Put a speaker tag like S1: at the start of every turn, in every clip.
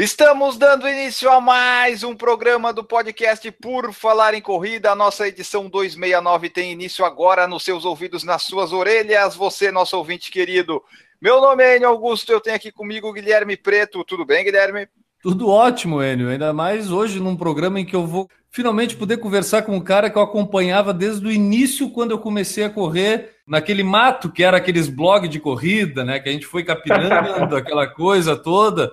S1: Estamos dando início a mais um programa do podcast Por Falar em Corrida. A nossa edição 269 tem início agora nos seus ouvidos, nas suas orelhas. Você, nosso ouvinte querido. Meu nome é Enio Augusto, eu tenho aqui comigo o Guilherme Preto. Tudo bem, Guilherme?
S2: Tudo ótimo, Enio. Ainda mais hoje num programa em que eu vou finalmente poder conversar com um cara que eu acompanhava desde o início, quando eu comecei a correr naquele mato que era aqueles blogs de corrida, né? Que a gente foi capinando, aquela coisa toda.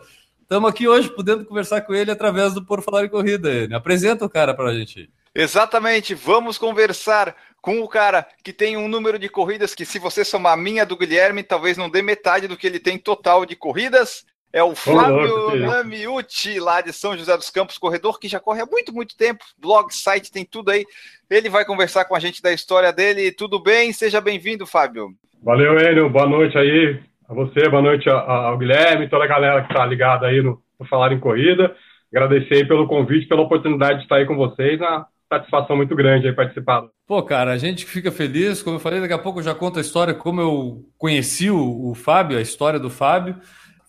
S2: Estamos aqui hoje podendo conversar com ele através do Por Falar em Corrida. Ele. Apresenta o cara para a gente.
S1: Exatamente, vamos conversar com o cara que tem um número de corridas que, se você somar a minha do Guilherme, talvez não dê metade do que ele tem total de corridas. É o Fábio Namiuti, lá de São José dos Campos, corredor que já corre há muito, muito tempo. Blog, site, tem tudo aí. Ele vai conversar com a gente da história dele. Tudo bem? Seja bem-vindo, Fábio.
S3: Valeu, Enio. Boa noite aí a você, boa noite ao Guilherme, toda a galera que está ligada aí no, no Falar em Corrida. Agradecer aí pelo convite, pela oportunidade de estar aí com vocês. Uma satisfação muito grande aí participar.
S2: Pô, cara, a gente fica feliz. Como eu falei, daqui a pouco eu já conto a história, como eu conheci o, o Fábio, a história do Fábio.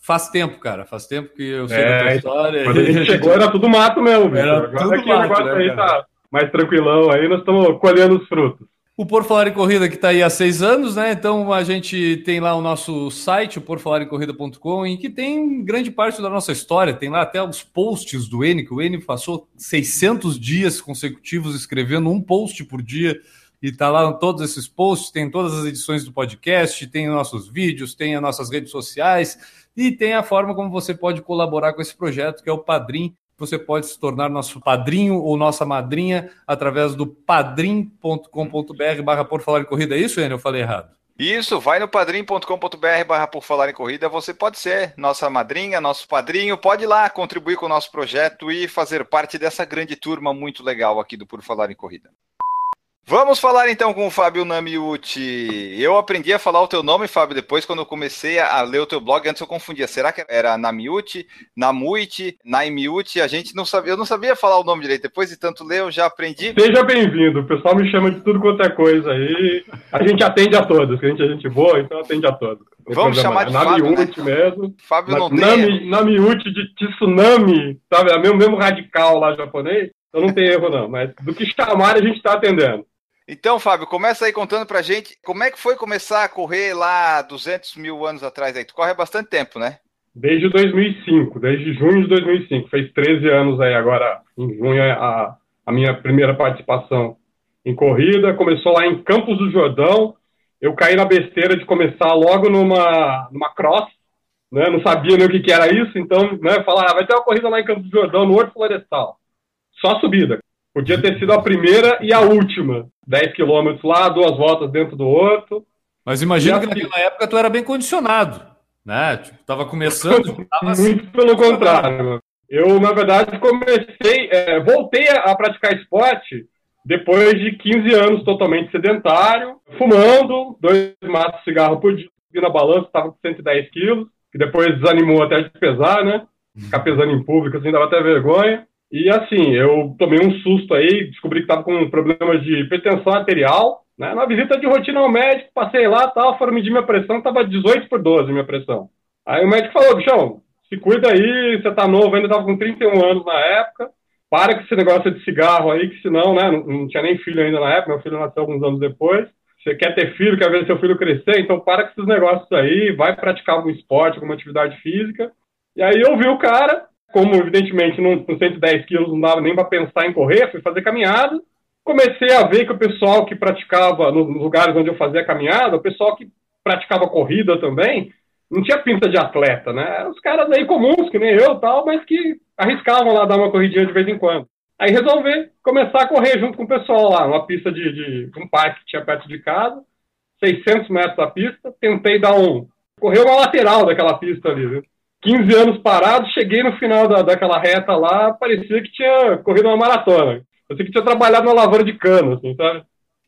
S2: Faz tempo, cara, faz tempo que eu sei é, da tua história.
S3: Quando a gente chegou era tudo mato mesmo,
S2: Era Agora tudo
S3: aqui mato, o negócio né, aí cara? tá mais tranquilão, aí nós estamos colhendo os frutos.
S2: O Por Falar em Corrida que está aí há seis anos, né? Então a gente tem lá o nosso site, o porfalarencorrida.com, em que tem grande parte da nossa história. Tem lá até os posts do N, que o N passou 600 dias consecutivos escrevendo um post por dia. E está lá todos esses posts, tem todas as edições do podcast, tem nossos vídeos, tem as nossas redes sociais e tem a forma como você pode colaborar com esse projeto, que é o Padrim você pode se tornar nosso padrinho ou nossa madrinha através do padrim.com.br barra por falar em corrida. É isso, Enio? Eu falei errado.
S1: Isso, vai no padrim.com.br barra por falar em corrida, você pode ser nossa madrinha, nosso padrinho, pode ir lá contribuir com o nosso projeto e fazer parte dessa grande turma muito legal aqui do Por Falar em Corrida. Vamos falar então com o Fábio Namiuti. Eu aprendi a falar o teu nome, Fábio, depois quando eu comecei a ler o teu blog, antes eu confundia. Será que era Namiuti, Namuiti, Naimiuti? A gente não sabia, eu não sabia falar o nome direito. Depois de tanto ler, eu já aprendi.
S3: Seja bem-vindo. O pessoal me chama de tudo quanto é coisa aí. A gente atende a todos, a gente é gente boa, então atende a todos.
S1: Vamos chamar de Namiuti
S3: Fábio, né? mesmo.
S1: Fábio não
S3: Nami, tem. Namiuti de tsunami, sabe? É o mesmo, mesmo radical lá japonês. Então não tem erro não, mas do que chamar a gente está atendendo.
S1: Então, Fábio, começa aí contando pra gente como é que foi começar a correr lá 200 mil anos atrás. Aí. Tu corre há bastante tempo, né?
S3: Desde 2005, desde junho de 2005. Fez 13 anos aí agora, em junho, a, a minha primeira participação em corrida. Começou lá em Campos do Jordão. Eu caí na besteira de começar logo numa, numa cross, né? Não sabia nem o que, que era isso, então, né? Falar, ah, vai ter uma corrida lá em Campos do Jordão, no Horto Florestal. Só subida. Podia ter sido a primeira e a última. 10 quilômetros lá, duas voltas dentro do outro.
S2: Mas imagina que naquela época tu era bem condicionado, né? Tipo, tava começando.
S3: Tava assim, Muito pelo contrário. Eu, na verdade, comecei, é, voltei a, a praticar esporte depois de 15 anos totalmente sedentário, fumando, dois maços de cigarro por dia, na balança, estava com 110 quilos, que depois desanimou até de pesar, né? Ficar pesando em público, assim, dava até vergonha. E assim, eu tomei um susto aí, descobri que estava com problemas de hipertensão arterial. Né? Na visita de rotina ao médico, passei lá, tal, foram medir minha pressão, estava 18 por 12 minha pressão. Aí o médico falou, bichão, se cuida aí, você tá novo, ainda estava com 31 anos na época, para com esse negócio de cigarro aí, que senão, né, não, não tinha nem filho ainda na época, meu filho nasceu alguns anos depois. Você quer ter filho, quer ver seu filho crescer, então para com esses negócios aí, vai praticar algum esporte, alguma atividade física. E aí eu vi o cara, como, evidentemente, não, com 110 quilos não dava nem para pensar em correr, fui fazer caminhada. Comecei a ver que o pessoal que praticava, nos lugares onde eu fazia caminhada, o pessoal que praticava corrida também, não tinha pinta de atleta, né? Os caras aí comuns, que nem eu tal, mas que arriscavam lá dar uma corridinha de vez em quando. Aí resolvi começar a correr junto com o pessoal lá, numa pista de, de um parque que tinha perto de casa, 600 metros da pista. Tentei dar um. Correr uma lateral daquela pista ali, viu? 15 anos parado, cheguei no final da, daquela reta lá, parecia que tinha corrido uma maratona. Parecia que tinha trabalhado na lavoura de cano, assim, sabe?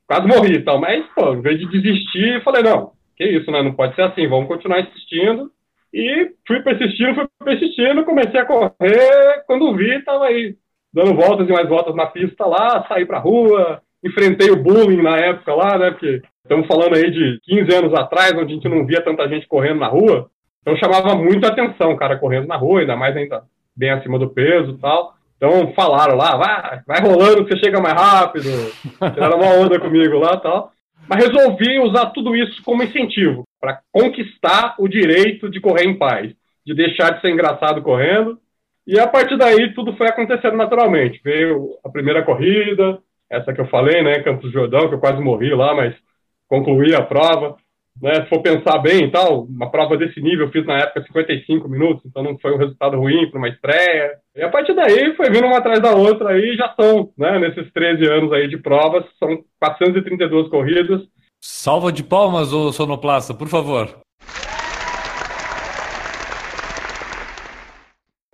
S3: Quase morri e tal. Mas, pô, em vez de desistir, falei, não, que isso, né? Não pode ser assim, vamos continuar insistindo. E fui persistindo, fui persistindo, comecei a correr. Quando vi, tava aí dando voltas e mais voltas na pista lá, saí pra rua, enfrentei o bullying na época lá, né? Porque estamos falando aí de 15 anos atrás, onde a gente não via tanta gente correndo na rua. Então chamava muito atenção o cara correndo na rua, ainda mais ainda bem acima do peso e tal. Então falaram lá, vai, vai rolando que você chega mais rápido. Tiraram uma onda comigo lá tal. Mas resolvi usar tudo isso como incentivo para conquistar o direito de correr em paz, de deixar de ser engraçado correndo. E a partir daí tudo foi acontecendo naturalmente. Veio a primeira corrida, essa que eu falei, né, Campos Jordão, que eu quase morri lá, mas concluí a prova. Né, se for pensar bem e tal, uma prova desse nível eu fiz na época 55 minutos, então não foi um resultado ruim para uma estreia. E a partir daí foi vindo uma atrás da outra aí já são, né, nesses 13 anos aí de provas, são 432 corridas.
S2: Salva de palmas, ô sonoplasta, por favor.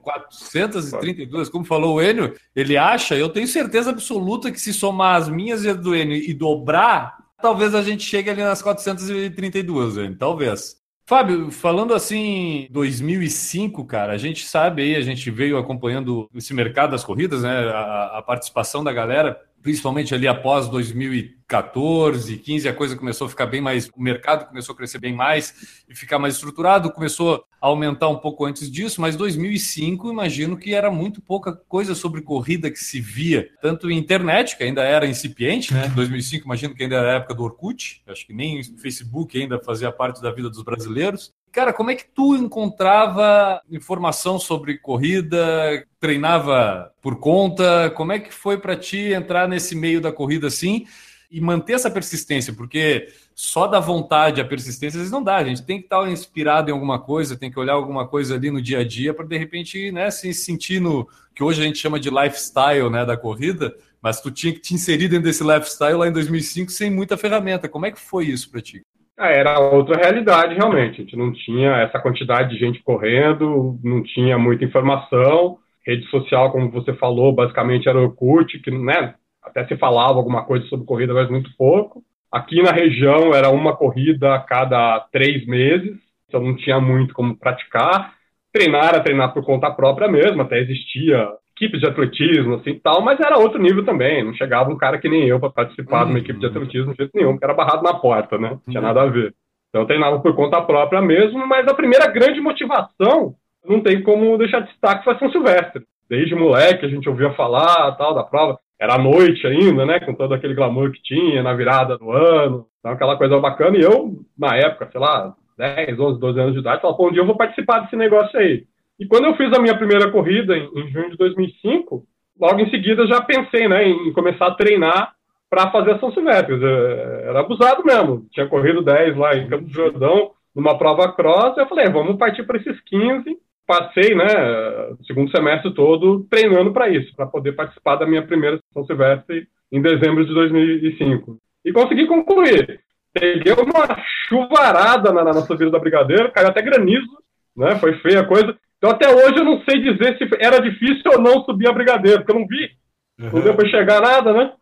S2: 432, como falou o Enio, ele acha, eu tenho certeza absoluta que se somar as minhas e as do Enio e dobrar, talvez a gente chegue ali nas 432, Enio, talvez. Fábio, falando assim, 2005, cara, a gente sabe aí, a gente veio acompanhando esse mercado das corridas, né, a, a participação da galera, principalmente ali após 2014, 15, a coisa começou a ficar bem mais, o mercado começou a crescer bem mais e ficar mais estruturado, começou a aumentar um pouco antes disso, mas 2005, imagino que era muito pouca coisa sobre corrida que se via, tanto em internet, que ainda era incipiente, né? 2005, imagino que ainda era a época do Orkut, acho que nem Facebook ainda fazia parte da vida dos brasileiros. Cara, como é que tu encontrava informação sobre corrida? Treinava por conta? Como é que foi para ti entrar nesse meio da corrida assim e manter essa persistência? Porque só da vontade a persistência às vezes não dá. A gente tem que estar inspirado em alguma coisa, tem que olhar alguma coisa ali no dia a dia para de repente, né, se sentir no que hoje a gente chama de lifestyle, né, da corrida. Mas tu tinha que te inserir dentro desse lifestyle lá em 2005 sem muita ferramenta. Como é que foi isso para ti?
S3: Ah, era outra realidade, realmente. A gente não tinha essa quantidade de gente correndo, não tinha muita informação. Rede social, como você falou, basicamente era o Orkut, que né, até se falava alguma coisa sobre corrida, mas muito pouco. Aqui na região era uma corrida a cada três meses, então não tinha muito como praticar. Treinar era treinar por conta própria mesmo, até existia equipes de atletismo, assim tal, mas era outro nível também. Não chegava um cara que nem eu para participar uhum. de uma equipe de atletismo de jeito nenhum, porque era barrado na porta, né? Não tinha uhum. nada a ver. Então eu treinava por conta própria mesmo, mas a primeira grande motivação, não tem como deixar de destaque, foi São Silvestre. Desde moleque a gente ouvia falar tal da prova. Era à noite ainda, né? Com todo aquele glamour que tinha na virada do ano. Então aquela coisa bacana. E eu, na época, sei lá, 10, 11, 12 anos de idade, falava, pô, um dia eu vou participar desse negócio aí. E quando eu fiz a minha primeira corrida, em, em junho de 2005, logo em seguida já pensei né, em começar a treinar para fazer a São Silvestre. Era abusado mesmo. Tinha corrido 10 lá em Campo do Jordão, numa prova cross. Eu falei, vamos partir para esses 15. Passei, né, o segundo semestre todo treinando para isso, para poder participar da minha primeira São Silvestre em dezembro de 2005. E consegui concluir. Peguei uma chuvarada na, na subida da Brigadeiro, caiu até granizo, né? Foi feia a coisa. Então até hoje eu não sei dizer se era difícil ou não subir a Brigadeiro, porque eu não vi. Uhum. Não deu para chegar nada, né?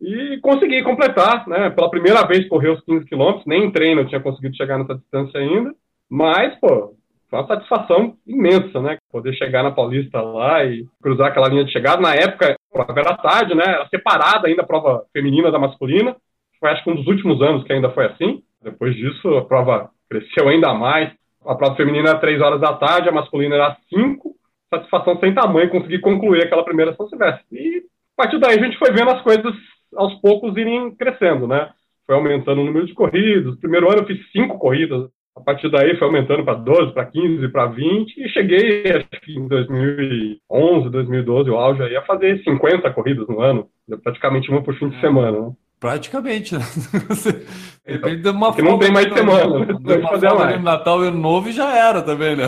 S3: E consegui completar, né? Pela primeira vez correr os 15 quilômetros, nem em treino eu tinha conseguido chegar nessa distância ainda. Mas, pô, foi uma satisfação imensa, né? Poder chegar na Paulista lá e cruzar aquela linha de chegada. Na época, a prova era tarde, né? Era separada ainda a prova feminina da masculina. Foi acho que um dos últimos anos que ainda foi assim. Depois disso, a prova cresceu ainda mais a prova feminina era 3 horas da tarde, a masculina era 5. Satisfação sem tamanho conseguir concluir aquela primeira São Silvestre. E a partir daí a gente foi vendo as coisas aos poucos irem crescendo, né? Foi aumentando o número de corridas. Primeiro ano eu fiz 5 corridas. A partir daí foi aumentando para 12, para 15, para 20 e cheguei, acho que em 2011, 2012, o auge aí, a fazer 50 corridas no ano, praticamente uma por fim de semana, né?
S2: Praticamente, né?
S3: Depende de uma não tem mais semana. Né?
S2: fazer mais. Natal e Ano Novo e já era também, né?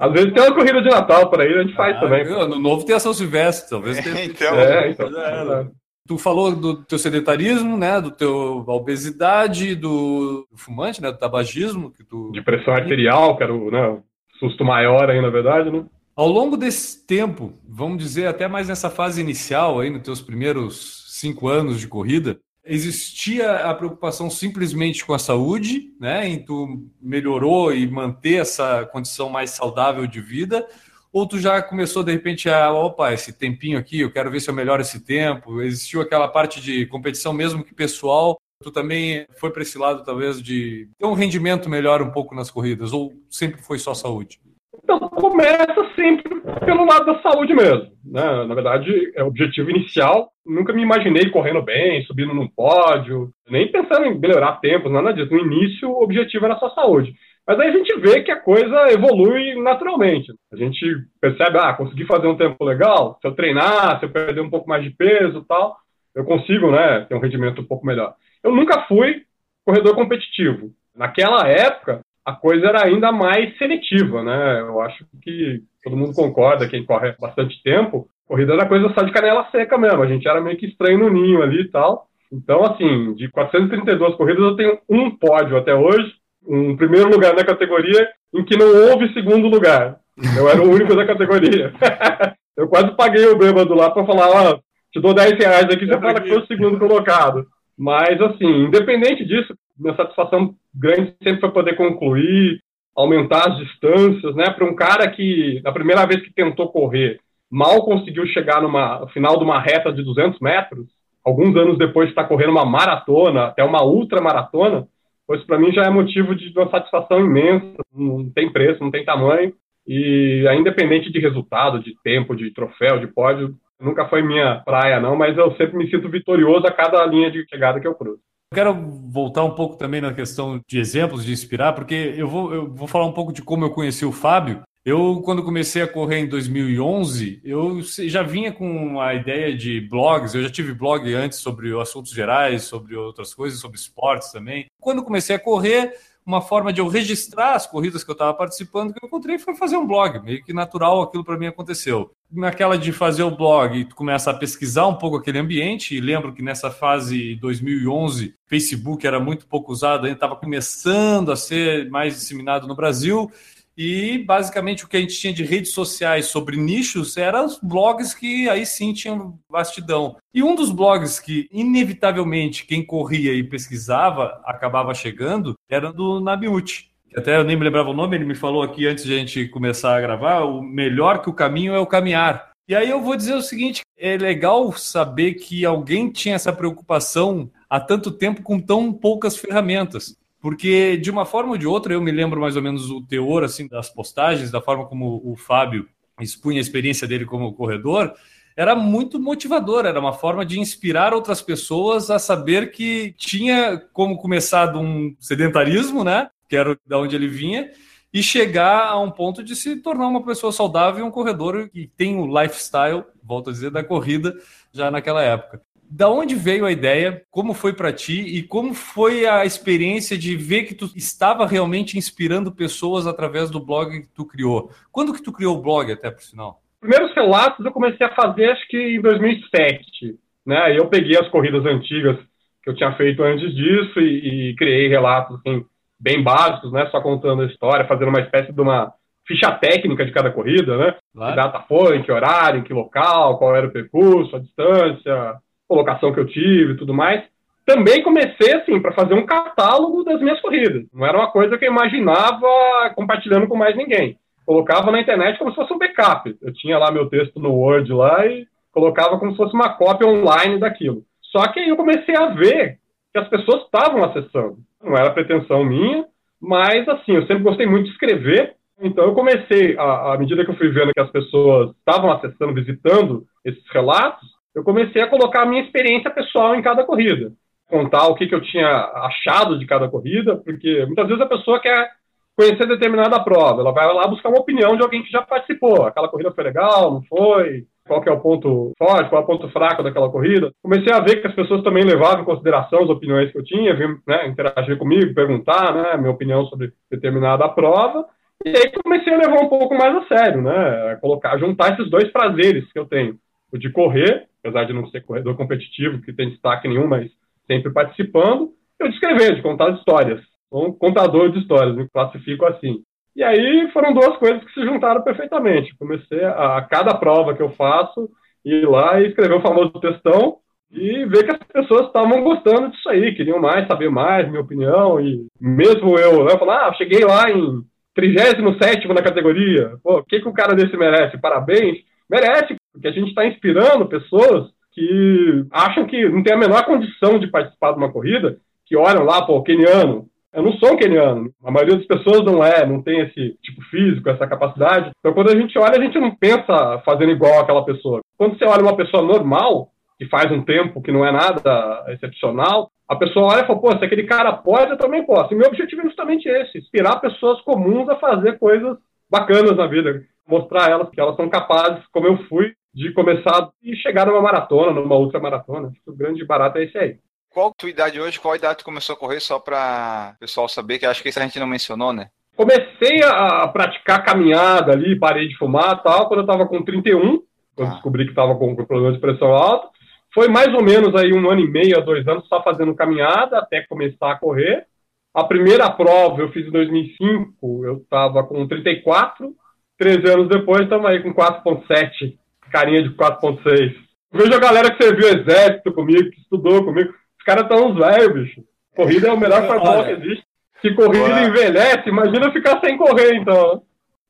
S3: Às vezes tem uma corrida de Natal por aí, a gente faz ah, também.
S2: No Novo tem a São Silvestre, talvez tenha.
S1: então, é, então.
S2: Tu falou do teu sedentarismo, né? Do teu obesidade, do fumante, né? Do tabagismo. Que tu...
S3: De pressão arterial, que era o né, susto maior aí, na verdade, né?
S2: Ao longo desse tempo, vamos dizer até mais nessa fase inicial aí, nos teus primeiros cinco anos de corrida, existia a preocupação simplesmente com a saúde, né? Em tu melhorou e manter essa condição mais saudável de vida, ou tu já começou de repente a, opa, esse tempinho aqui, eu quero ver se eu melhoro esse tempo. Existiu aquela parte de competição mesmo que pessoal. Tu também foi para esse lado talvez de ter um rendimento melhor um pouco nas corridas, ou sempre foi só saúde?
S3: Então, começa sempre pelo lado da saúde mesmo. Né? Na verdade, é o objetivo inicial. Nunca me imaginei correndo bem, subindo num pódio, nem pensando em melhorar tempos, nada disso. No início, o objetivo era só saúde. Mas aí a gente vê que a coisa evolui naturalmente. A gente percebe, ah, consegui fazer um tempo legal, se eu treinar, se eu perder um pouco mais de peso tal, eu consigo, né, ter um rendimento um pouco melhor. Eu nunca fui corredor competitivo. Naquela época, a coisa era ainda mais seletiva, né? Eu acho que todo mundo concorda, quem corre bastante tempo, corrida era coisa só de canela seca mesmo. A gente era meio que estranho no ninho ali e tal. Então, assim, de 432 corridas, eu tenho um pódio até hoje, um primeiro lugar na categoria em que não houve segundo lugar. Eu era o único da categoria. eu quase paguei o bêbado lá para falar, ó, oh, te dou 10 reais aqui, você fala que foi o segundo colocado. Mas, assim, independente disso, minha satisfação grande sempre foi poder concluir, aumentar as distâncias, né? Para um cara que, na primeira vez que tentou correr, mal conseguiu chegar numa no final de uma reta de 200 metros, alguns anos depois está correndo uma maratona, até uma ultramaratona, pois para mim já é motivo de uma satisfação imensa, não tem preço, não tem tamanho, e é independente de resultado, de tempo, de troféu, de pódio, nunca foi minha praia não, mas eu sempre me sinto vitorioso a cada linha de chegada que eu cruzo.
S2: Quero voltar um pouco também na questão de exemplos, de inspirar, porque eu vou, eu vou falar um pouco de como eu conheci o Fábio. Eu, quando comecei a correr em 2011, eu já vinha com a ideia de blogs. Eu já tive blog antes sobre assuntos gerais, sobre outras coisas, sobre esportes também. Quando comecei a correr, uma forma de eu registrar as corridas que eu estava participando que eu encontrei foi fazer um blog. Meio que natural aquilo para mim aconteceu. Naquela de fazer o blog, tu começa a pesquisar um pouco aquele ambiente. E lembro que nessa fase 2011, Facebook era muito pouco usado, ainda estava começando a ser mais disseminado no Brasil. E basicamente o que a gente tinha de redes sociais sobre nichos eram os blogs que aí sim tinham vastidão. E um dos blogs que, inevitavelmente, quem corria e pesquisava acabava chegando era do Nabiuti. Até eu nem me lembrava o nome, ele me falou aqui antes de a gente começar a gravar: o melhor que o caminho é o caminhar. E aí eu vou dizer o seguinte: é legal saber que alguém tinha essa preocupação há tanto tempo com tão poucas ferramentas. Porque, de uma forma ou de outra, eu me lembro mais ou menos o teor assim das postagens, da forma como o Fábio expunha a experiência dele como corredor, era muito motivador, era uma forma de inspirar outras pessoas a saber que tinha como começar de um sedentarismo, né? Que era da onde ele vinha, e chegar a um ponto de se tornar uma pessoa saudável, um corredor que tem o lifestyle, volto a dizer, da corrida já naquela época. Da onde veio a ideia? Como foi para ti e como foi a experiência de ver que tu estava realmente inspirando pessoas através do blog que tu criou? Quando que tu criou o blog até por sinal?
S3: Primeiros relatos eu comecei a fazer acho que em 2007, né? Eu peguei as corridas antigas que eu tinha feito antes disso e, e criei relatos assim, bem básicos, né? Só contando a história, fazendo uma espécie de uma ficha técnica de cada corrida, né? Claro. Que data foi, em que horário, em que local, qual era o percurso, a distância, colocação que eu tive e tudo mais. Também comecei, assim, para fazer um catálogo das minhas corridas. Não era uma coisa que eu imaginava compartilhando com mais ninguém. Colocava na internet como se fosse um backup. Eu tinha lá meu texto no Word lá e colocava como se fosse uma cópia online daquilo. Só que aí eu comecei a ver que as pessoas estavam acessando. Não era pretensão minha, mas assim, eu sempre gostei muito de escrever. Então eu comecei, à medida que eu fui vendo que as pessoas estavam acessando, visitando esses relatos, eu comecei a colocar a minha experiência pessoal em cada corrida. Contar o que, que eu tinha achado de cada corrida, porque muitas vezes a pessoa quer conhecer determinada prova, ela vai lá buscar uma opinião de alguém que já participou. Aquela corrida foi legal, não foi? Qual que é o ponto forte, qual é o ponto fraco daquela corrida? Comecei a ver que as pessoas também levavam em consideração as opiniões que eu tinha, vinham, né, interagir comigo, perguntar, né, minha opinião sobre determinada prova. E aí comecei a levar um pouco mais a sério, né, colocar, juntar esses dois prazeres que eu tenho, o de correr apesar de não ser corredor competitivo, que tem destaque nenhum, mas sempre participando, eu de escrever, de contar histórias. Sou um contador de histórias, me classifico assim. E aí foram duas coisas que se juntaram perfeitamente. Comecei a, a cada prova que eu faço, ir lá e escrever o famoso textão, e ver que as pessoas estavam gostando disso aí, queriam mais, saber mais, minha opinião, e mesmo eu, né, falar, ah, cheguei lá em 37 na categoria, pô, o que, que o cara desse merece? Parabéns. Merece, porque a gente está inspirando pessoas que acham que não tem a menor condição de participar de uma corrida, que olham lá, pô, keniano. Eu não sou um keniano. A maioria das pessoas não é, não tem esse tipo físico, essa capacidade. Então, quando a gente olha, a gente não pensa fazendo igual aquela pessoa. Quando você olha uma pessoa normal, que faz um tempo que não é nada excepcional, a pessoa olha e fala, pô, se aquele cara pode, eu também posso. E meu objetivo é justamente esse, inspirar pessoas comuns a fazer coisas bacanas na vida, mostrar a elas que elas são capazes, como eu fui, de começar e chegar numa maratona, numa outra maratona. O grande barato é esse aí.
S1: Qual a tua idade hoje? Qual idade tu começou a correr? Só para o pessoal saber, que acho que isso a gente não mencionou, né?
S3: Comecei a praticar caminhada ali, parei de fumar tal, quando eu estava com 31, quando ah. descobri que estava com problema de pressão alta. Foi mais ou menos aí um ano e meio a dois anos só fazendo caminhada até começar a correr. A primeira prova eu fiz em 2005, eu estava com 34. 13 anos depois, estamos aí com 4,7, carinha de 4,6. Vejo a galera que serviu exército comigo, que estudou comigo. Os caras estão uns velhos, bicho. Corrida é o melhor futebol que existe. Se corrida Boa. envelhece, imagina ficar sem correr, então.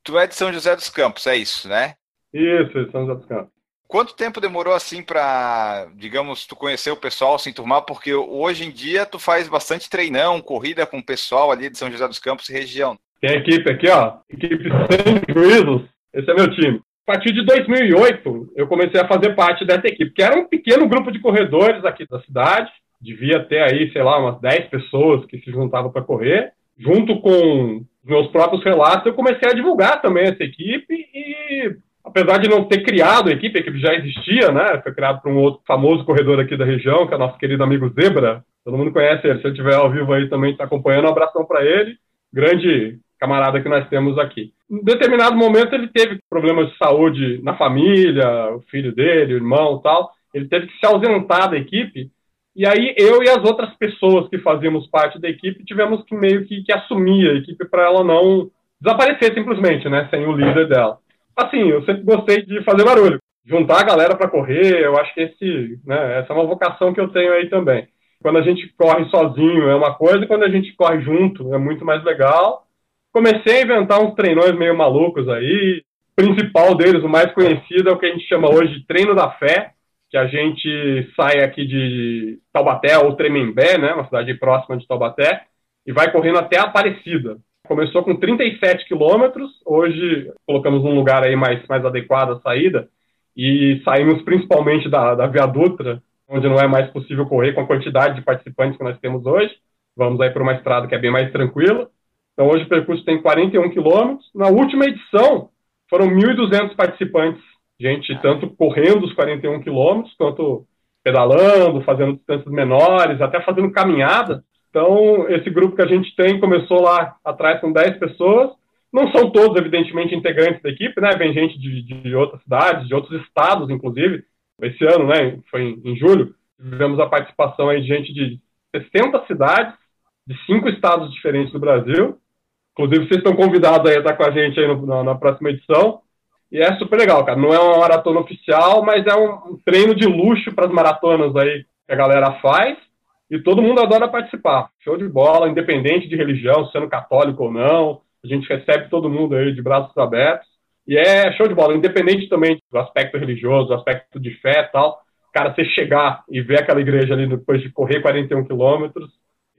S1: Tu é de São José dos Campos, é isso, né?
S3: Isso, São José dos Campos.
S1: Quanto tempo demorou assim para, digamos, tu conhecer o pessoal, se enturmar? Porque hoje em dia tu faz bastante treinão, corrida com o pessoal ali de São José dos Campos e região.
S3: Tem equipe aqui, ó, equipe sem juízos. Esse é meu time. A partir de 2008, eu comecei a fazer parte dessa equipe, que era um pequeno grupo de corredores aqui da cidade. Devia ter aí, sei lá, umas 10 pessoas que se juntavam para correr. Junto com meus próprios relatos, eu comecei a divulgar também essa equipe e apesar de não ter criado a equipe, a equipe já existia, né? Foi criado por um outro famoso corredor aqui da região, que é nosso querido amigo Zebra. Todo mundo conhece ele. Se ele estiver ao vivo aí também está acompanhando, um abração para ele. Grande camarada que nós temos aqui. Em determinado momento ele teve problemas de saúde na família, o filho dele, o irmão tal. Ele teve que se ausentar da equipe. E aí eu e as outras pessoas que fazíamos parte da equipe tivemos que meio que, que assumir a equipe para ela não desaparecer simplesmente, né? Sem o líder dela assim, eu sempre gostei de fazer barulho. Juntar a galera para correr, eu acho que esse, né, essa é uma vocação que eu tenho aí também. Quando a gente corre sozinho é uma coisa, quando a gente corre junto é muito mais legal. Comecei a inventar uns treinões meio malucos aí. O principal deles, o mais conhecido, é o que a gente chama hoje de treino da fé, que a gente sai aqui de Taubaté ou Tremembé, né, uma cidade próxima de Taubaté, e vai correndo até Aparecida. Começou com 37 quilômetros, hoje colocamos um lugar aí mais, mais adequado à saída, e saímos principalmente da, da Via Dutra, onde não é mais possível correr com a quantidade de participantes que nós temos hoje. Vamos aí para uma estrada que é bem mais tranquila. Então hoje o percurso tem 41 quilômetros. Na última edição foram 1.200 participantes, gente tanto correndo os 41 quilômetros, quanto pedalando, fazendo distâncias menores, até fazendo caminhada. Então, esse grupo que a gente tem começou lá atrás com 10 pessoas. Não são todos, evidentemente, integrantes da equipe, né? Vem gente de, de outras cidades, de outros estados, inclusive. Esse ano, né? Foi em, em julho. Tivemos a participação aí de gente de 60 cidades, de cinco estados diferentes do Brasil. Inclusive, vocês estão convidados aí a estar com a gente aí no, na, na, próxima edição. E é super legal, cara. Não é uma maratona oficial, mas é um, treino de luxo para as maratonas aí que a galera faz e todo mundo adora participar. Show de bola, independente de religião, sendo católico ou não. A gente recebe todo mundo aí de braços abertos. E é show de bola, independente também do aspecto religioso, do aspecto de fé e tal. Cara, você chegar e ver aquela igreja ali depois de correr 41 quilômetros,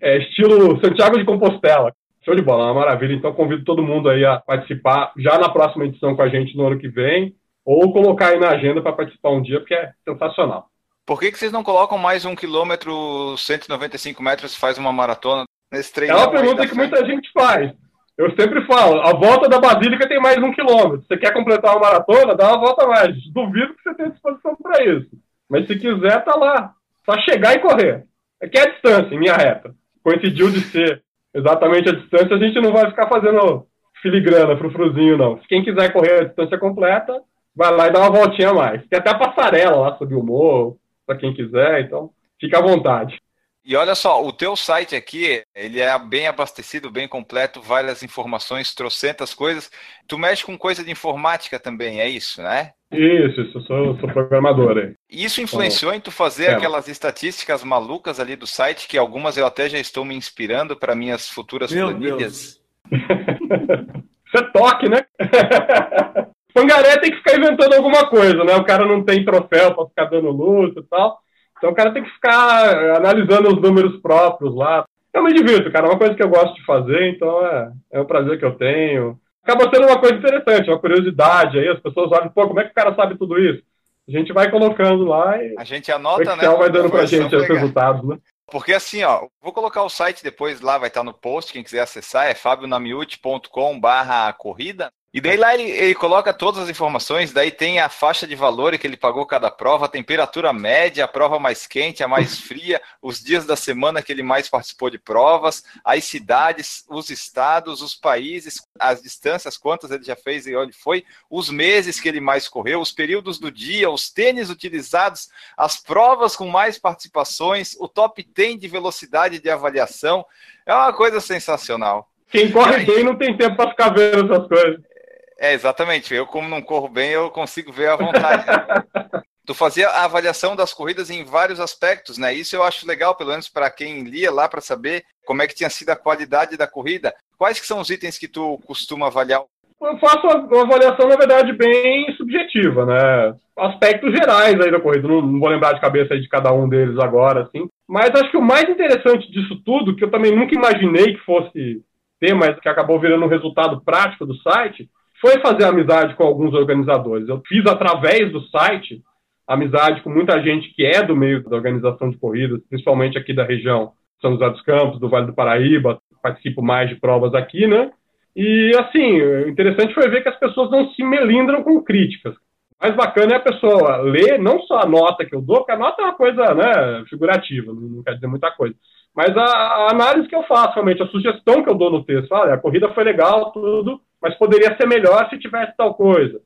S3: é estilo Santiago de Compostela. Show de bola, uma maravilha. Então convido todo mundo aí a participar já na próxima edição com a gente no ano que vem, ou colocar aí na agenda para participar um dia, porque é sensacional.
S1: Por que, que vocês não colocam mais um quilômetro, 195 metros e faz uma maratona nesse treino?
S3: É uma pergunta que muita gente faz. Eu sempre falo, a volta da Basílica tem mais um quilômetro. Você quer completar uma maratona, dá uma volta mais. Duvido que você tenha disposição para isso. Mas se quiser, tá lá. Só chegar e correr. Aqui é a distância, em minha reta. Coincidiu de ser exatamente a distância, a gente não vai ficar fazendo filigrana, frufruzinho, não. Se quem quiser correr a distância completa, vai lá e dá uma voltinha a mais. Tem até a passarela lá sobre o morro para quem quiser, então fica à vontade.
S1: E olha só, o teu site aqui, ele é bem abastecido, bem completo, várias informações, trocentas coisas. Tu mexe com coisa de informática também, é isso, né?
S3: Isso, isso, eu sou, sou programador aí.
S1: Isso influenciou em tu fazer é. aquelas estatísticas malucas ali do site, que algumas eu até já estou me inspirando para minhas futuras Meu planilhas?
S3: Isso é toque, né? Pangaré tem que ficar inventando alguma coisa, né? O cara não tem troféu para ficar dando luta e tal. Então o cara tem que ficar analisando os números próprios lá. Eu me divirto, cara. É uma coisa que eu gosto de fazer, então é, é um prazer que eu tenho. Acaba sendo uma coisa interessante, uma curiosidade aí. As pessoas olham, pô, como é que o cara sabe tudo isso? A gente vai colocando lá e.
S1: A gente anota,
S3: o Excel
S1: né?
S3: vai dando pra gente os resultados, né?
S1: Porque assim, ó, vou colocar o site depois lá, vai estar no post, quem quiser acessar, é fabionamiute.com barra corrida. E daí lá ele, ele, coloca todas as informações, daí tem a faixa de valor que ele pagou cada prova, a temperatura média, a prova mais quente, a mais fria, os dias da semana que ele mais participou de provas, as cidades, os estados, os países, as distâncias, quantas ele já fez e onde foi, os meses que ele mais correu, os períodos do dia, os tênis utilizados, as provas com mais participações, o top 10 de velocidade de avaliação. É uma coisa sensacional.
S3: Quem corre bem não tem tempo para ficar vendo essas coisas.
S1: É, exatamente. Eu, como não corro bem, eu consigo ver à vontade. tu fazia a avaliação das corridas em vários aspectos, né? Isso eu acho legal, pelo menos para quem lia lá, para saber como é que tinha sido a qualidade da corrida. Quais que são os itens que tu costuma avaliar?
S3: Eu faço uma avaliação, na verdade, bem subjetiva, né? Aspectos gerais aí da corrida. Não, não vou lembrar de cabeça de cada um deles agora, assim. Mas acho que o mais interessante disso tudo, que eu também nunca imaginei que fosse ter, mas que acabou virando um resultado prático do site, foi fazer amizade com alguns organizadores. Eu fiz através do site amizade com muita gente que é do meio da organização de corridas, principalmente aqui da região São José dos Campos, do Vale do Paraíba, participo mais de provas aqui, né? E assim, o interessante foi ver que as pessoas não se melindram com críticas. Mais bacana é a pessoa ler não só a nota que eu dou, porque a nota é uma coisa né, figurativa, não quer dizer muita coisa. Mas a, a análise que eu faço, realmente, a sugestão que eu dou no texto, olha, a corrida foi legal, tudo, mas poderia ser melhor se tivesse tal coisa.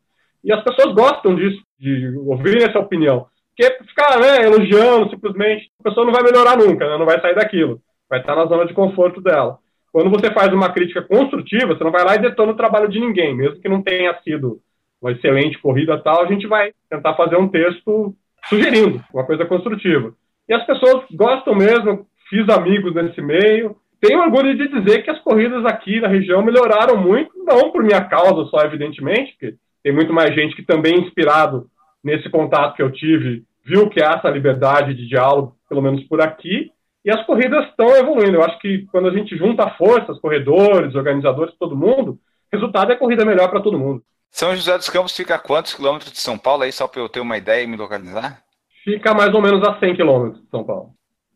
S3: E as pessoas gostam disso, de ouvir essa opinião. Porque ficar né, elogiando simplesmente, a pessoa não vai melhorar nunca, né, não vai sair daquilo. Vai estar na zona de conforto dela. Quando você faz uma crítica construtiva, você não vai lá e detona o trabalho de ninguém, mesmo que não tenha sido uma excelente corrida tal, a gente vai tentar fazer um texto sugerindo uma coisa construtiva. E as pessoas gostam mesmo, fiz amigos nesse meio, tenho orgulho de dizer que as corridas aqui na região melhoraram muito, não por minha causa só, evidentemente, porque tem muito mais gente que também inspirado nesse contato que eu tive, viu que há essa liberdade de diálogo, pelo menos por aqui, e as corridas estão evoluindo. Eu acho que quando a gente junta forças, corredores, organizadores, todo mundo, o resultado é corrida melhor para todo mundo.
S1: São José dos Campos fica a quantos quilômetros de São Paulo aí, só para eu ter uma ideia e me localizar?
S3: Fica mais ou menos a 100 quilômetros de São Paulo.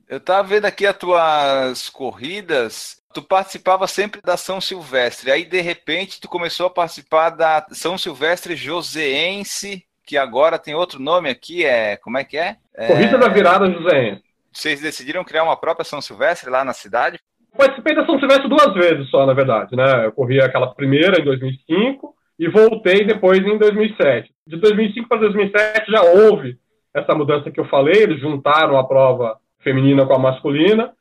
S1: Eu tava vendo aqui as tuas corridas. Tu participava sempre da São Silvestre. Aí, de repente, tu começou a participar da São Silvestre Joseense, que agora tem outro nome aqui. É como é que é?
S3: Corrida é... da Virada Joseense.
S1: Vocês decidiram criar uma própria São Silvestre lá na cidade?
S3: Participei da São Silvestre duas vezes só, na verdade, né? Eu corri aquela primeira em 2005 e voltei depois em 2007. De 2005 para 2007 já houve essa mudança que eu falei, eles juntaram a prova feminina com a masculina.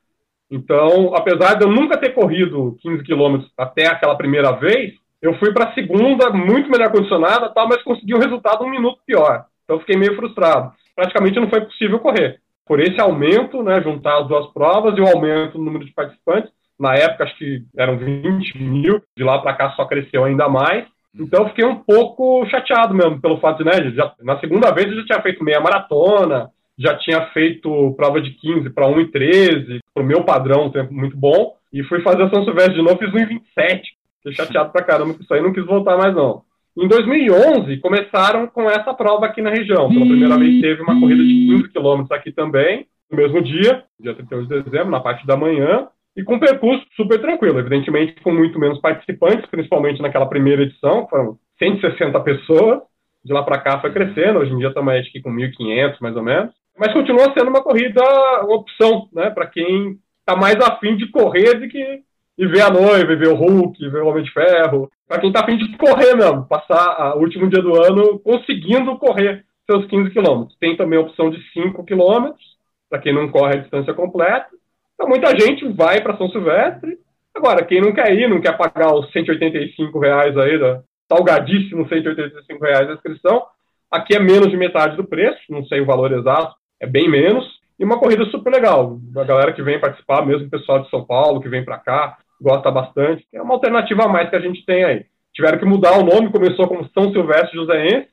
S3: Então, apesar de eu nunca ter corrido 15 quilômetros até aquela primeira vez, eu fui para a segunda, muito melhor condicionada, tal, mas consegui um resultado um minuto pior. Então, fiquei meio frustrado. Praticamente não foi possível correr. Por esse aumento, né, juntar as duas provas e o aumento no número de participantes, na época acho que eram 20 mil, de lá para cá só cresceu ainda mais. Então fiquei um pouco chateado mesmo pelo fato de, né, já, na segunda vez eu já tinha feito meia maratona, já tinha feito prova de 15 para 1,13, para o meu padrão, um tempo muito bom, e fui fazer a São Silvestre de novo, fiz 1,27. Fiquei chateado pra caramba com isso aí, não quis voltar mais não. Em 2011, começaram com essa prova aqui na região. Pela primeira vez teve uma corrida de 15 quilômetros aqui também, no mesmo dia, dia 31 de dezembro, na parte da manhã, e com um percurso super tranquilo, evidentemente com muito menos participantes, principalmente naquela primeira edição, foram 160 pessoas, de lá para cá foi crescendo, hoje em dia estamos acho que com 1.500 mais ou menos, mas continua sendo uma corrida, uma opção, né, para quem está mais afim de correr do que e ver a noiva, e ver o Hulk, ver o Homem de Ferro. Para quem está afim de correr mesmo, passar o último dia do ano conseguindo correr seus 15 quilômetros. Tem também a opção de 5 quilômetros, para quem não corre a distância completa. Então, muita gente vai para São Silvestre. Agora, quem não quer ir, não quer pagar os 185 reais aí, da, salgadíssimo 185 reais a inscrição, Aqui é menos de metade do preço, não sei o valor exato, é bem menos. E uma corrida super legal. A galera que vem participar, mesmo o pessoal de São Paulo que vem para cá, gosta bastante. É uma alternativa a mais que a gente tem aí. Tiveram que mudar o nome, começou como São Silvestre Joséense,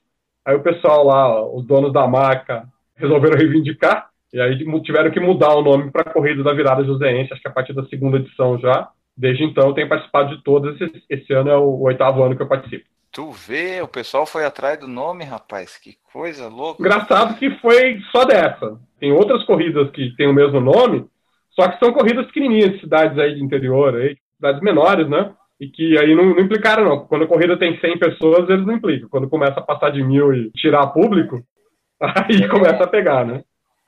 S3: aí o pessoal lá, os donos da marca, resolveram reivindicar, e aí tiveram que mudar o nome para Corrida da Virada Joséense, acho que a partir da segunda edição já. Desde então eu tenho participado de todas, esse, esse ano é o oitavo ano que eu participo.
S1: Tu vê, o pessoal foi atrás do nome, rapaz, que coisa louca.
S3: Engraçado que foi só dessa. Tem outras corridas que têm o mesmo nome, só que são corridas pequenininhas, cidades aí de interior, aí, cidades menores, né? E que aí não, não, implicaram, não. Quando a corrida tem 100 pessoas, eles não implicam. Quando começa a passar de mil e tirar público, aí começa a pegar, né?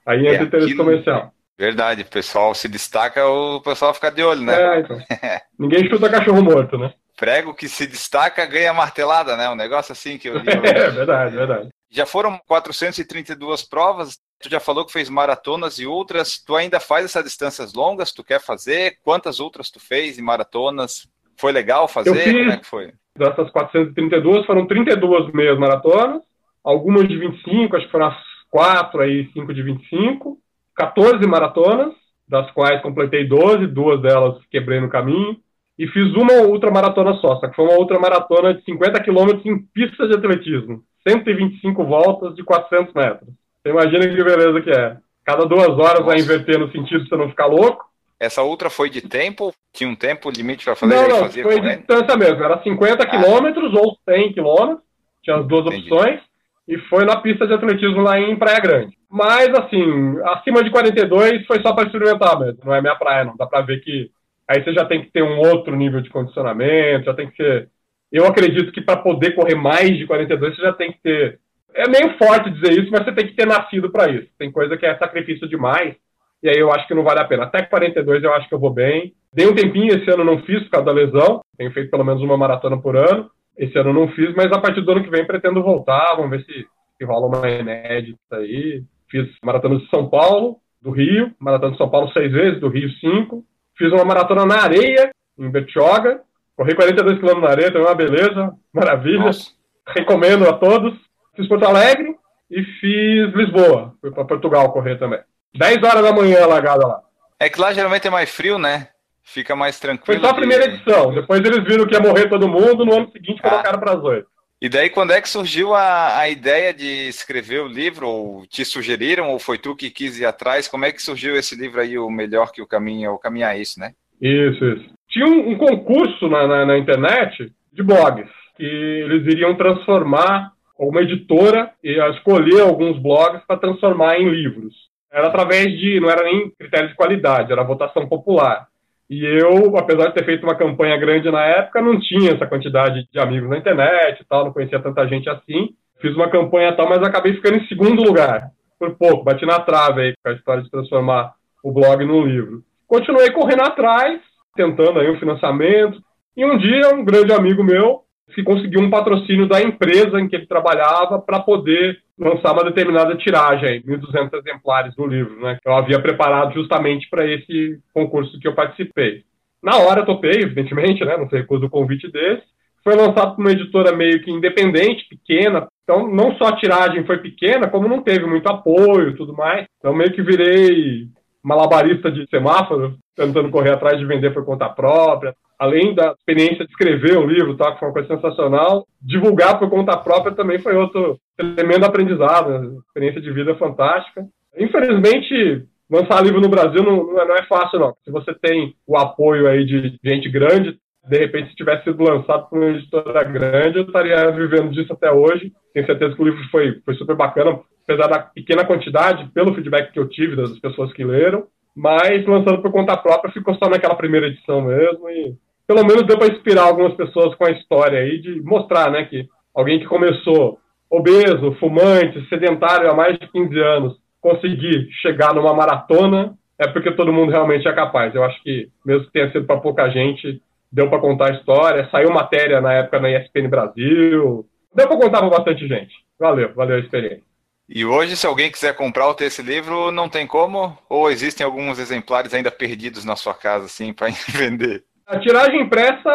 S3: Aí entra é, interesse comercial.
S1: Verdade, o pessoal se destaca, o pessoal fica de olho, né?
S3: É, então. Ninguém chuta cachorro morto, né?
S1: Prego que se destaca ganha martelada, né? Um negócio assim que eu li.
S3: é, verdade, verdade.
S1: Já foram 432 provas, tu já falou que fez maratonas e outras, tu ainda faz essas distâncias longas, tu quer fazer? Quantas outras tu fez em maratonas? Foi legal fazer?
S3: Fiz,
S1: Como é que foi?
S3: Dessas 432, foram 32 meias maratonas, algumas de 25, acho que foram as 4 aí, 5 de 25, 14 maratonas, das quais completei 12, duas delas quebrei no caminho, e fiz uma ultramaratona só, só que foi uma ultramaratona de 50 quilômetros em pista de atletismo, 125 voltas de 400 metros. Você imagina que beleza que é. Cada duas horas Nossa. vai inverter no sentido de você não ficar louco.
S1: Essa ultra foi de tempo? Tinha um tempo limite para fazer?
S3: Não, não, foi de distância mesmo. Era 50 ah. quilômetros ou 100 quilômetros. Tinha as duas Entendi. opções. E foi na pista de atletismo lá em Praia Grande. Mas, assim, acima de 42 foi só para experimentar mesmo. Não é minha praia, não. Dá para ver que aí você já tem que ter um outro nível de condicionamento, já tem que ser. Eu acredito que para poder correr mais de 42, você já tem que ter. É meio forte dizer isso, mas você tem que ter nascido para isso. Tem coisa que é sacrifício demais, e aí eu acho que não vale a pena. Até 42 eu acho que eu vou bem. Dei um tempinho, esse ano não fiz por causa da lesão, tenho feito pelo menos uma maratona por ano. Esse ano não fiz, mas a partir do ano que vem pretendo voltar, vamos ver se, se rola uma inédita aí. Fiz maratona de São Paulo, do Rio, maratona de São Paulo seis vezes, do Rio cinco, Fiz uma maratona na areia, em Bertioga. Corri 42 km na areia, também uma beleza, maravilha. Nossa. Recomendo a todos. Fiz Porto Alegre e fiz Lisboa. Fui para Portugal correr também. 10 horas da manhã a largada lá.
S1: É que lá geralmente é mais frio, né? Fica mais tranquilo.
S3: Foi só a primeira edição. Depois eles viram que ia morrer todo mundo. No ano seguinte ah. colocaram para as 8.
S1: E daí, quando é que surgiu a, a ideia de escrever o livro? Ou te sugeriram, ou foi tu que quis ir atrás? Como é que surgiu esse livro aí, O Melhor que o Caminho, o Caminho é Isso, né?
S3: Isso, isso. Tinha um, um concurso na, na, na, internet de blogs, que eles iriam transformar uma editora e escolher alguns blogs para transformar em livros. Era através de, não era nem critério de qualidade, era votação popular. E eu, apesar de ter feito uma campanha grande na época, não tinha essa quantidade de amigos na internet e tal, não conhecia tanta gente assim. Fiz uma campanha tal, mas acabei ficando em segundo lugar, por pouco, bati na trave aí com a história de transformar o blog num livro. Continuei correndo atrás, tentando aí um financiamento, e um dia um grande amigo meu que conseguiu um patrocínio da empresa em que ele trabalhava para poder lançar uma determinada tiragem, 1.200 exemplares do livro, né, que eu havia preparado justamente para esse concurso que eu participei. Na hora topei, evidentemente, né, não sei recuso o convite desse. Foi lançado por uma editora meio que independente, pequena. Então, não só a tiragem foi pequena, como não teve muito apoio e tudo mais. Então, meio que virei malabarista de semáforo, tentando correr atrás de vender por conta própria. Além da experiência de escrever um livro, tá, que foi uma coisa sensacional, divulgar por conta própria também foi outro tremendo aprendizado, né? experiência de vida fantástica. Infelizmente, lançar livro no Brasil não, não, é, não é fácil, não. Se você tem o apoio aí de gente grande, de repente, se tivesse sido lançado por uma editora grande, eu estaria vivendo disso até hoje. Tenho certeza que o livro foi, foi super bacana, apesar da pequena quantidade, pelo feedback que eu tive das pessoas que leram. Mas, lançando por conta própria, ficou só naquela primeira edição mesmo. E pelo menos deu para inspirar algumas pessoas com a história aí, de mostrar né, que alguém que começou obeso, fumante, sedentário há mais de 15 anos, conseguir chegar numa maratona, é porque todo mundo realmente é capaz. Eu acho que, mesmo que tenha sido para pouca gente, deu para contar a história. Saiu matéria na época na ESPN Brasil. Deu para contar para bastante gente. Valeu, valeu a experiência.
S1: E hoje, se alguém quiser comprar ou ter esse livro, não tem como? Ou existem alguns exemplares ainda perdidos na sua casa, assim, para vender?
S3: A tiragem impressa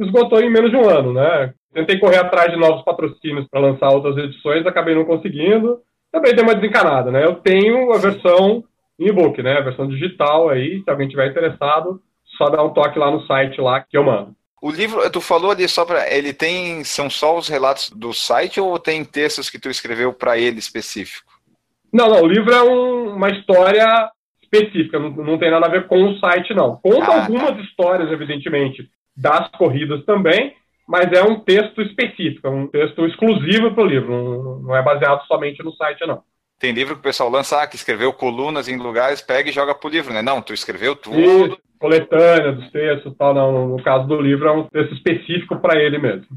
S3: esgotou em menos de um ano, né? Tentei correr atrás de novos patrocínios para lançar outras edições, acabei não conseguindo. Também dei uma desencanada, né? Eu tenho a versão e-book, né? A versão digital aí, se alguém tiver interessado, só dá um toque lá no site lá que eu mando.
S1: O livro, tu falou ali só para ele tem são só os relatos do site ou tem textos que tu escreveu para ele específico?
S3: Não, não, o livro é um, uma história específica, não, não, tem nada a ver com o site não. Conta ah, algumas tá. histórias, evidentemente, das corridas também, mas é um texto específico, é um texto exclusivo para o livro, não, não é baseado somente no site não.
S1: Tem livro que o pessoal lança, ah, que escreveu colunas em lugares, pega e joga pro livro, né? Não, tu escreveu tudo. Isso,
S3: coletânea dos textos tal. Não, no caso do livro, é um texto específico para ele mesmo.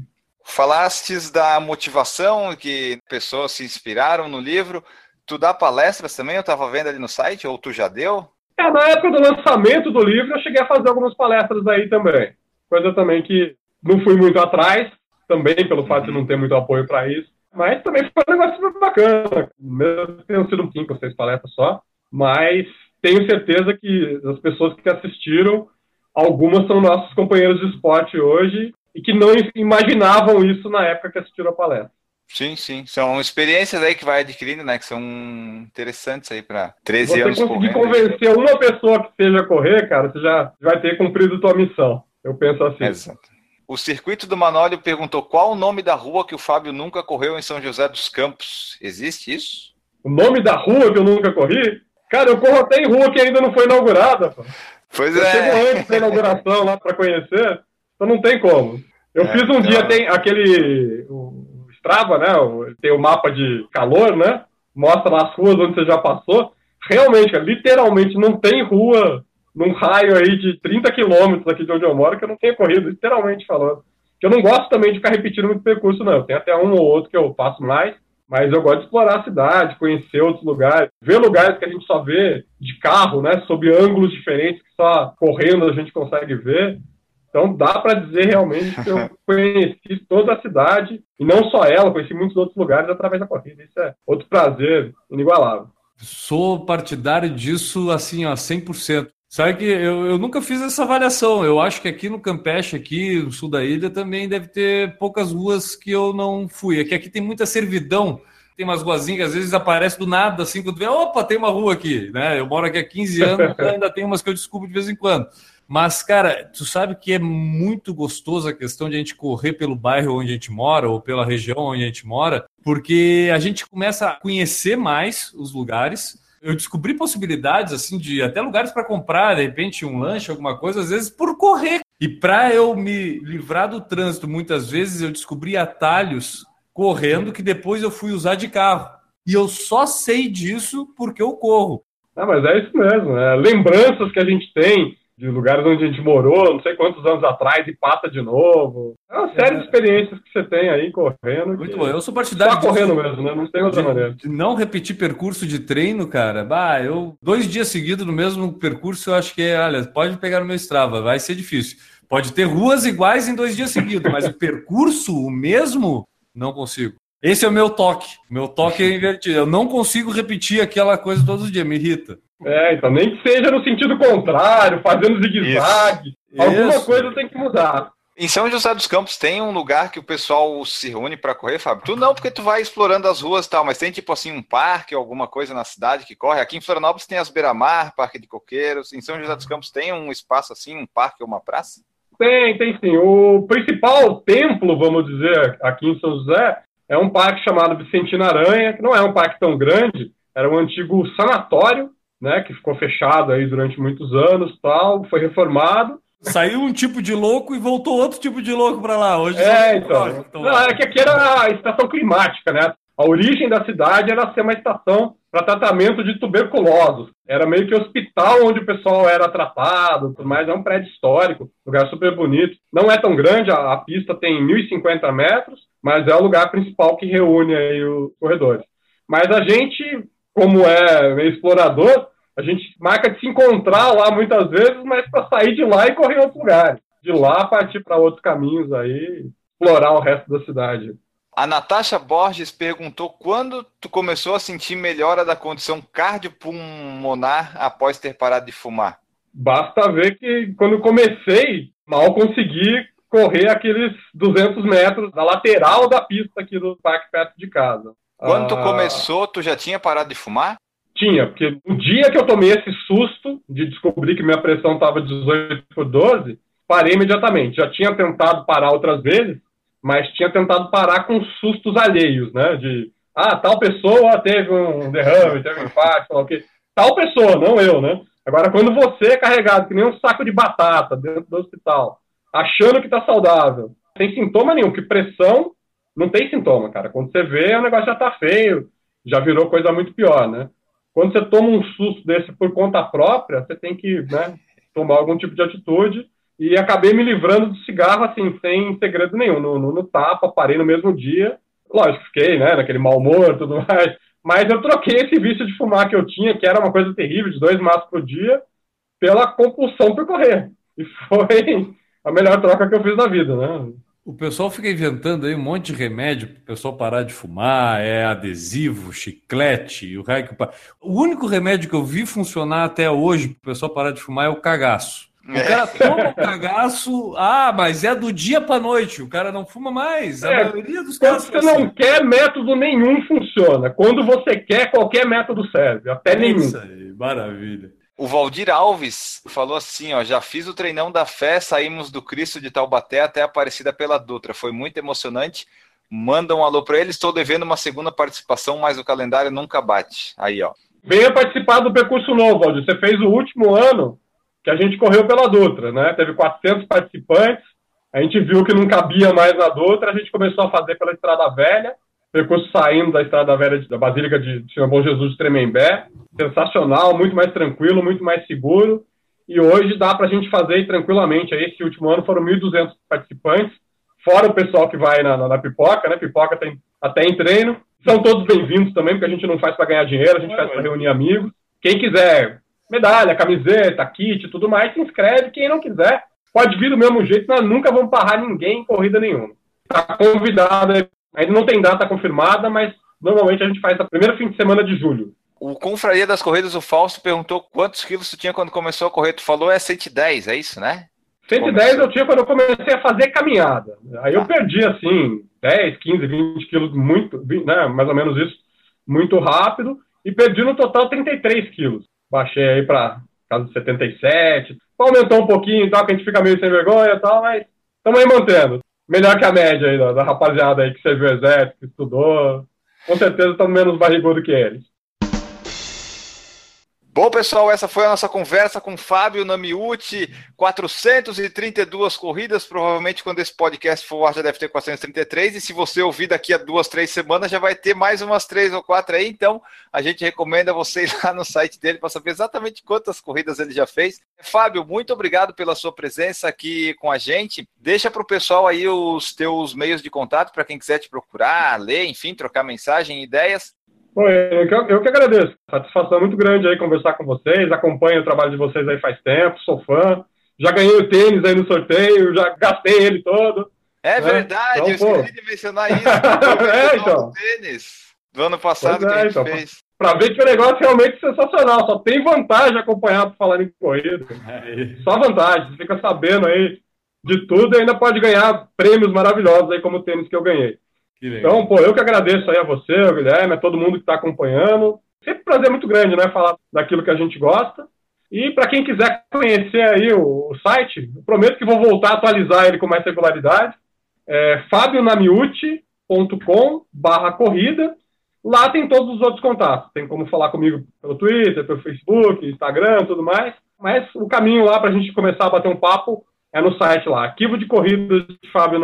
S1: Falastes da motivação, que pessoas se inspiraram no livro. Tu dá palestras também? Eu estava vendo ali no site, ou tu já deu?
S3: É, na época do lançamento do livro, eu cheguei a fazer algumas palestras aí também. Coisa também que não fui muito atrás, também pelo fato de não ter muito apoio para isso. Mas também foi um negócio super bacana. Mesmo tendo sido cinco ou seis palestras só. Mas tenho certeza que as pessoas que assistiram, algumas são nossos companheiros de esporte hoje e que não imaginavam isso na época que assistiram a palestra.
S1: Sim, sim. São experiências aí que vai adquirindo, né? Que são interessantes aí para 13
S3: você
S1: anos.
S3: Você conseguir convencer aí. uma pessoa que seja correr, cara, você já vai ter cumprido tua missão. Eu penso assim.
S1: Exato. O circuito do Manólio perguntou qual o nome da rua que o Fábio nunca correu em São José dos Campos. Existe isso?
S3: O nome da rua que eu nunca corri? Cara, eu corro até em rua que ainda não foi inaugurada. Pô.
S1: Pois
S3: eu
S1: é.
S3: chego antes da inauguração lá para conhecer, então não tem como. Eu é, fiz um então... dia, tem aquele. O Strava, né? Tem o mapa de calor, né? Mostra as ruas onde você já passou. Realmente, cara, literalmente não tem rua num raio aí de 30 quilômetros aqui de onde eu moro que eu não tenho corrido, literalmente falando. Que eu não gosto também de ficar repetindo muito percurso, não. Tem até um ou outro que eu faço mais, mas eu gosto de explorar a cidade, conhecer outros lugares, ver lugares que a gente só vê de carro, né, sob ângulos diferentes que só correndo a gente consegue ver. Então dá para dizer realmente que eu conheci toda a cidade e não só ela, conheci muitos outros lugares através da corrida. Isso é outro prazer inigualável.
S2: Sou partidário disso assim, ó, 100%. Sabe que eu, eu nunca fiz essa avaliação. Eu acho que aqui no Campeche, aqui no sul da ilha, também deve ter poucas ruas que eu não fui. É que aqui tem muita servidão. Tem umas ruazinhas que às vezes aparece do nada, assim, quando vê, opa, tem uma rua aqui, né? Eu moro aqui há 15 anos, ainda tem umas que eu descubro de vez em quando. Mas, cara, tu sabe que é muito gostoso a questão de a gente correr pelo bairro onde a gente mora ou pela região onde a gente mora, porque a gente começa a conhecer mais os lugares, eu descobri possibilidades assim de até lugares para comprar, de repente um lanche, alguma coisa, às vezes por correr. E para eu me livrar do trânsito, muitas vezes eu descobri atalhos correndo que depois eu fui usar de carro. E eu só sei disso porque eu corro.
S3: Ah, mas é isso mesmo. É. Lembranças que a gente tem de lugares onde a gente morou, não sei quantos anos atrás, e passa de novo. É uma série é. de experiências que você tem aí correndo.
S2: Muito bom, eu sou partidário.
S3: Só correndo mesmo, né? Não tem outra
S2: de,
S3: maneira.
S2: De não repetir percurso de treino, cara. Bah, eu dois dias seguidos no mesmo percurso, eu acho que, olha, pode pegar no meu Strava, vai ser difícil. Pode ter ruas iguais em dois dias seguidos, mas o percurso, o mesmo, não consigo. Esse é o meu toque. Meu toque é invertido. Eu não consigo repetir aquela coisa todos os dias, me irrita.
S3: É, então nem que seja no sentido contrário, fazendo zigue-zague. Alguma Isso. coisa tem que mudar.
S1: Em São José dos Campos tem um lugar que o pessoal se reúne para correr, Fábio? Tu não, porque tu vai explorando as ruas e tal, mas tem tipo assim um parque, alguma coisa na cidade que corre. Aqui em Florianópolis tem as Beira-Mar, Parque de Coqueiros. Em São José dos Campos tem um espaço assim, um parque ou uma praça?
S3: Tem, tem sim. O principal templo, vamos dizer, aqui em São José, é um parque chamado Vicentina Aranha, que não é um parque tão grande, era um antigo sanatório né, que ficou fechado aí durante muitos anos, tal, foi reformado.
S2: Saiu um tipo de louco e voltou outro tipo de louco para lá. Hoje
S3: é, então. Não, é que aqui era a estação climática, né? A origem da cidade era ser uma estação para tratamento de tuberculosos. Era meio que hospital onde o pessoal era tratado, tudo mais. É um prédio histórico, lugar super bonito. Não é tão grande, a, a pista tem 1.050 metros, mas é o lugar principal que reúne aí os corredores. Mas a gente, como é meio explorador, a gente marca de se encontrar lá muitas vezes, mas para sair de lá e correr em outros lugares. De lá partir para outros caminhos aí, explorar o resto da cidade.
S1: A Natasha Borges perguntou quando tu começou a sentir melhora da condição cardiopulmonar após ter parado de fumar.
S3: Basta ver que quando comecei, mal consegui correr aqueles 200 metros da lateral da pista aqui do parque perto de casa.
S1: Quando tu ah, começou, tu já tinha parado de fumar?
S3: Tinha, porque o dia que eu tomei esse susto de descobrir que minha pressão estava 18 por 12, parei imediatamente. Já tinha tentado parar outras vezes, mas tinha tentado parar com sustos alheios, né? De, ah, tal pessoa teve um derrame, teve um infarto, o quê. Tal pessoa, não eu, né? Agora, quando você é carregado que nem um saco de batata dentro do hospital, achando que está saudável, sem sintoma nenhum, que pressão não tem sintoma, cara. Quando você vê, o negócio já tá feio, já virou coisa muito pior, né? Quando você toma um susto desse por conta própria, você tem que né, tomar algum tipo de atitude. E acabei me livrando do cigarro, assim, sem segredo nenhum. No, no, no tapa, parei no mesmo dia. Lógico, fiquei, né, naquele mau humor e tudo mais. Mas eu troquei esse vício de fumar que eu tinha, que era uma coisa terrível, de dois maços por dia, pela compulsão por correr. E foi a melhor troca que eu fiz na vida, né?
S2: O pessoal fica inventando aí um monte de remédio para o pessoal parar de fumar, é adesivo, chiclete, o raio que... O único remédio que eu vi funcionar até hoje para o pessoal parar de fumar é o cagaço. O é. cara toma o cagaço, ah, mas é do dia para noite, o cara não fuma mais. A é, maioria dos
S3: casos. Quando você assim. não quer, método nenhum funciona. Quando você quer, qualquer método serve, até nenhum. Isso
S2: aí, maravilha.
S1: O Valdir Alves falou assim, ó, já fiz o treinão da fé, saímos do Cristo de Taubaté até Aparecida pela Dutra, foi muito emocionante. Manda um alô para eles, estou devendo uma segunda participação, mas o calendário nunca bate. Aí, ó.
S3: Venha participar do percurso novo, Valdir. Você fez o último ano que a gente correu pela Dutra, né? Teve 400 participantes, a gente viu que não cabia mais na Dutra, a gente começou a fazer pela Estrada Velha, percurso saindo da Estrada Velha da Basílica de Senhor Bom Jesus de Tremembé. Sensacional, muito mais tranquilo, muito mais seguro. E hoje dá para a gente fazer tranquilamente. Esse último ano foram 1.200 participantes, fora o pessoal que vai na, na, na, pipoca, né? Pipoca tem até em treino. São todos bem-vindos também, porque a gente não faz para ganhar dinheiro, a gente faz para reunir amigos. Quem quiser medalha, camiseta, kit, tudo mais, se inscreve. Quem não quiser, pode vir do mesmo jeito, nós nunca vamos parar ninguém em corrida nenhuma. Está convidado Ainda não tem data confirmada, mas normalmente a gente faz no primeiro fim de semana de julho.
S1: O Confraria das Corridas, o Fausto, perguntou quantos quilos tu tinha quando começou a correr. Tu falou é 110, é isso, né?
S3: 110 começou. eu tinha quando eu comecei a fazer caminhada. Aí eu ah. perdi, assim, 10, 15, 20 quilos, muito, né, mais ou menos isso, muito rápido. E perdi no total 33 quilos. Baixei aí para casa de 77. Aumentou um pouquinho e tal, que a gente fica meio sem vergonha e tal, mas estamos aí mantendo melhor que a média aí da, da rapaziada aí que serviu exército, que estudou. Com certeza estão menos barrigudo que eles.
S1: Bom, pessoal, essa foi a nossa conversa com Fábio Namiuti. 432 corridas. Provavelmente, quando esse podcast for já deve ter 433. E se você ouvir daqui a duas, três semanas, já vai ter mais umas três ou quatro aí. Então, a gente recomenda você ir lá no site dele para saber exatamente quantas corridas ele já fez. Fábio, muito obrigado pela sua presença aqui com a gente. Deixa para o pessoal aí os teus meios de contato para quem quiser te procurar, ler, enfim, trocar mensagem, ideias.
S3: Bom, eu, que, eu que agradeço. Satisfação muito grande aí conversar com vocês. Acompanho o trabalho de vocês aí faz tempo, sou fã. Já ganhei o tênis aí no sorteio, já gastei ele todo.
S1: É né? verdade, então, eu esqueci pô. de mencionar isso.
S3: é, então.
S1: tênis do ano passado pois que é, a gente então, fez.
S3: Pra ver que o negócio é realmente sensacional. Só tem vantagem acompanhar para falar em corrida. É Só vantagem. Você fica sabendo aí de tudo e ainda pode ganhar prêmios maravilhosos aí como o tênis que eu ganhei. Então, pô, eu que agradeço aí a você, ao Guilherme, a todo mundo que está acompanhando. Sempre um prazer muito grande, né, falar daquilo que a gente gosta. E para quem quiser conhecer aí o, o, site, prometo que vou voltar a atualizar ele com mais regularidade. É fabionamiuti.com barra corrida. Lá tem todos os outros contatos. Tem como falar comigo pelo Twitter, pelo Facebook, Instagram, tudo mais. Mas o caminho lá para a gente começar a bater um papo é no site lá, arquivo de corridas de Fábio.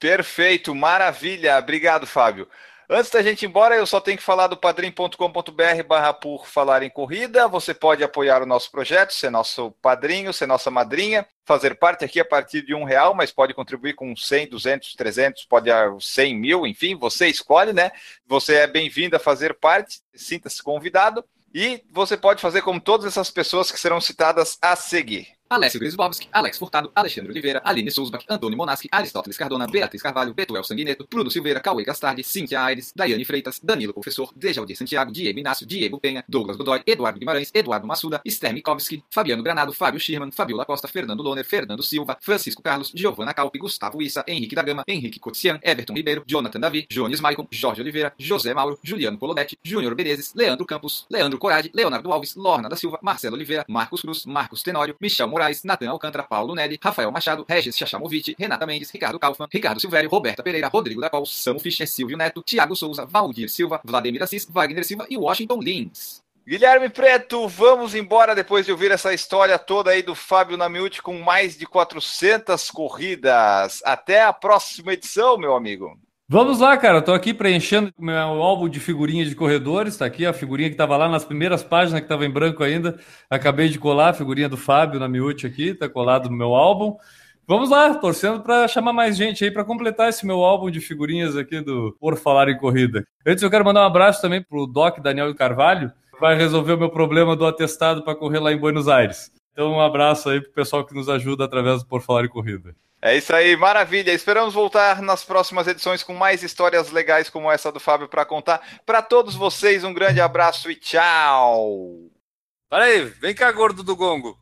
S1: Perfeito, maravilha. Obrigado, Fábio. Antes da gente ir embora, eu só tenho que falar do padrim.com.br barra por falar em corrida. Você pode apoiar o nosso projeto, ser nosso padrinho, ser nossa madrinha, fazer parte aqui a partir de um real, mas pode contribuir com 100, 200, 300, pode 100 mil, enfim, você escolhe, né? Você é bem-vindo a fazer parte, sinta-se convidado. E você pode fazer como todas essas pessoas que serão citadas a seguir.
S4: Alessio Grisbowski, Alex Furtado, Alexandre Oliveira, Aline Sousbach, Antônio Monaschi, Aristóteles Cardona, Beatriz Carvalho, Betuel Sanguineto, Bruno Silveira, Cauê Gastardi, Cíntia Aires, Daiane Freitas, Danilo Professor, Dejaldir Santiago, Diego Inácio, Diego Penha, Douglas Godoy, Eduardo Guimarães, Eduardo Massuda, Esther Mikovski, Fabiano Granado, Fábio Schirman, Fabiola Costa, Fernando Loner, Fernando Silva, Francisco Carlos, Giovana Calpe, Gustavo Issa, Henrique da Gama, Henrique Cotian, Everton Ribeiro, Jonathan Davi, Jones Maicon, Jorge Oliveira, José Mauro, Juliano Colodetti, Júnior Menezes, Leandro Campos, Leandro Corade, Leonardo Alves, Lorna da Silva, Marcelo Oliveira, Marcos Cruz, Marcos Tenório, Michel Moraes, Natan Alcântara, Paulo Nelly, Rafael Machado, Regis Chachamovic, Renata Mendes, Ricardo Kaufmann, Ricardo Silvério, Roberta Pereira, Rodrigo da Col, Samu Fischer, Silvio Neto, Thiago Souza, Valdir Silva, Vladimir Assis, Wagner Silva e Washington Lins.
S1: Guilherme Preto, vamos embora depois de ouvir essa história toda aí do Fábio Namiuti com mais de 400 corridas. Até a próxima edição, meu amigo.
S2: Vamos lá, cara. Tô aqui preenchendo meu álbum de figurinhas de corredores. Tá aqui a figurinha que estava lá nas primeiras páginas, que estava em branco ainda. Acabei de colar a figurinha do Fábio Namiuti aqui, tá colado no meu álbum. Vamos lá, torcendo para chamar mais gente aí para completar esse meu álbum de figurinhas aqui do Por Falar em Corrida. Antes eu quero mandar um abraço também pro Doc Daniel Carvalho, vai resolver o meu problema do atestado para correr lá em Buenos Aires. Então, um abraço aí pro pessoal que nos ajuda através do Por Falar em Corrida.
S1: É isso aí, maravilha. Esperamos voltar nas próximas edições com mais histórias legais como essa do Fábio para contar. Para todos vocês, um grande abraço e tchau.
S2: Para aí, vem cá, gordo do gongo.